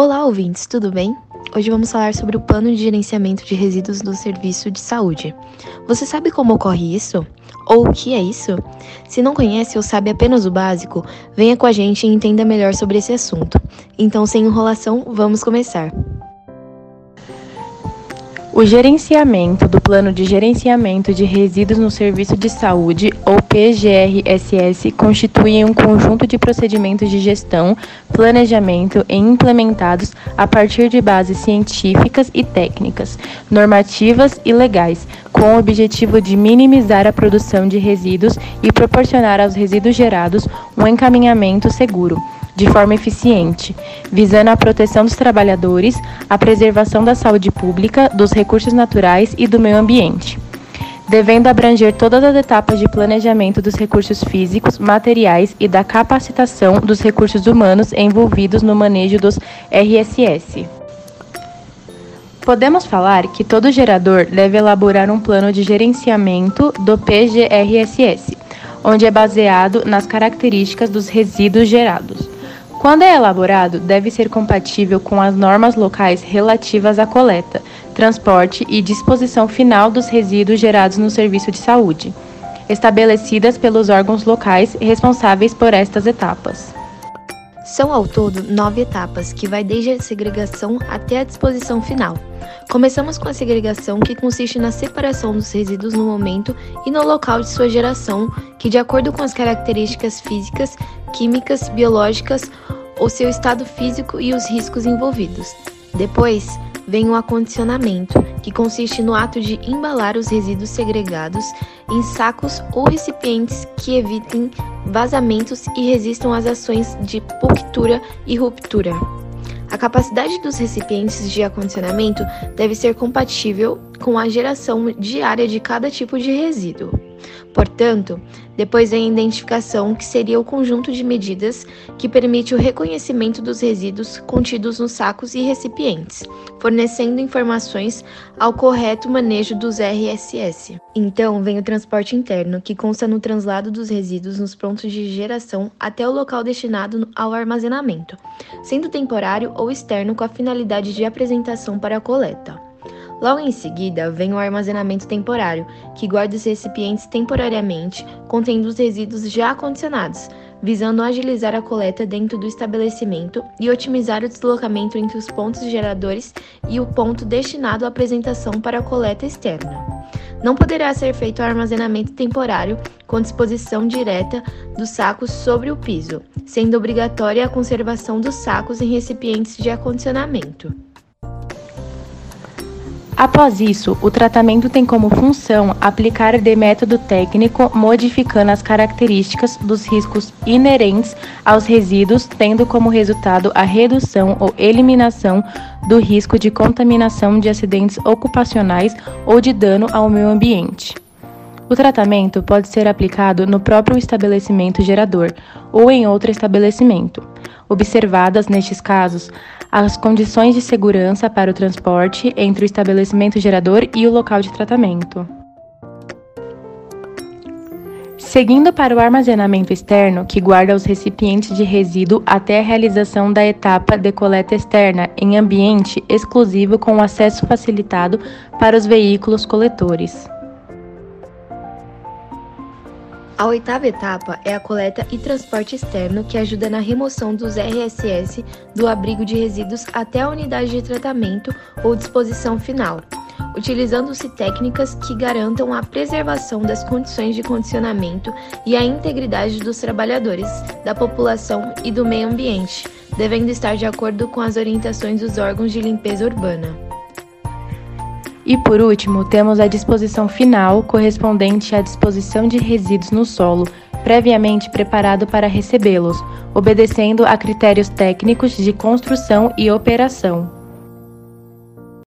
Olá, ouvintes, tudo bem? Hoje vamos falar sobre o plano de gerenciamento de resíduos do serviço de saúde. Você sabe como ocorre isso? Ou o que é isso? Se não conhece ou sabe apenas o básico, venha com a gente e entenda melhor sobre esse assunto. Então, sem enrolação, vamos começar. O gerenciamento do Plano de Gerenciamento de Resíduos no Serviço de Saúde, ou PGRSS, constitui um conjunto de procedimentos de gestão, planejamento e implementados a partir de bases científicas e técnicas, normativas e legais, com o objetivo de minimizar a produção de resíduos e proporcionar aos resíduos gerados um encaminhamento seguro de forma eficiente, visando a proteção dos trabalhadores, a preservação da saúde pública, dos recursos naturais e do meio ambiente devendo abranger todas as etapas de planejamento dos recursos físicos, materiais e da capacitação dos recursos humanos envolvidos no manejo dos RSS. Podemos falar que todo gerador deve elaborar um plano de gerenciamento do PGRSS, onde é baseado nas características dos resíduos gerados. Quando é elaborado, deve ser compatível com as normas locais relativas à coleta, transporte e disposição final dos resíduos gerados no serviço de saúde, estabelecidas pelos órgãos locais responsáveis por estas etapas. São ao todo nove etapas, que vai desde a segregação até a disposição final. Começamos com a segregação, que consiste na separação dos resíduos no momento e no local de sua geração, que, de acordo com as características físicas, químicas, biológicas ou seu estado físico e os riscos envolvidos. Depois, vem o acondicionamento, que consiste no ato de embalar os resíduos segregados em sacos ou recipientes que evitem vazamentos e resistam às ações de punctura e ruptura. A capacidade dos recipientes de acondicionamento deve ser compatível com a geração diária de cada tipo de resíduo. Portanto, depois vem a identificação, que seria o conjunto de medidas que permite o reconhecimento dos resíduos contidos nos sacos e recipientes, fornecendo informações ao correto manejo dos RSS. Então, vem o transporte interno, que consta no translado dos resíduos nos pontos de geração até o local destinado ao armazenamento, sendo temporário ou externo com a finalidade de apresentação para a coleta. Logo em seguida, vem o armazenamento temporário, que guarda os recipientes temporariamente, contendo os resíduos já acondicionados, visando agilizar a coleta dentro do estabelecimento e otimizar o deslocamento entre os pontos geradores e o ponto destinado à apresentação para a coleta externa. Não poderá ser feito o armazenamento temporário com disposição direta dos sacos sobre o piso, sendo obrigatória a conservação dos sacos em recipientes de acondicionamento. Após isso, o tratamento tem como função aplicar de método técnico modificando as características dos riscos inerentes aos resíduos, tendo como resultado a redução ou eliminação do risco de contaminação de acidentes ocupacionais ou de dano ao meio ambiente. O tratamento pode ser aplicado no próprio estabelecimento gerador ou em outro estabelecimento, observadas, nestes casos, as condições de segurança para o transporte entre o estabelecimento gerador e o local de tratamento. Seguindo para o armazenamento externo, que guarda os recipientes de resíduo até a realização da etapa de coleta externa em ambiente exclusivo com acesso facilitado para os veículos coletores. A oitava etapa é a coleta e transporte externo, que ajuda na remoção dos RSS do abrigo de resíduos até a unidade de tratamento ou disposição final, utilizando-se técnicas que garantam a preservação das condições de condicionamento e a integridade dos trabalhadores, da população e do meio ambiente, devendo estar de acordo com as orientações dos órgãos de limpeza urbana. E por último, temos a disposição final, correspondente à disposição de resíduos no solo, previamente preparado para recebê-los, obedecendo a critérios técnicos de construção e operação.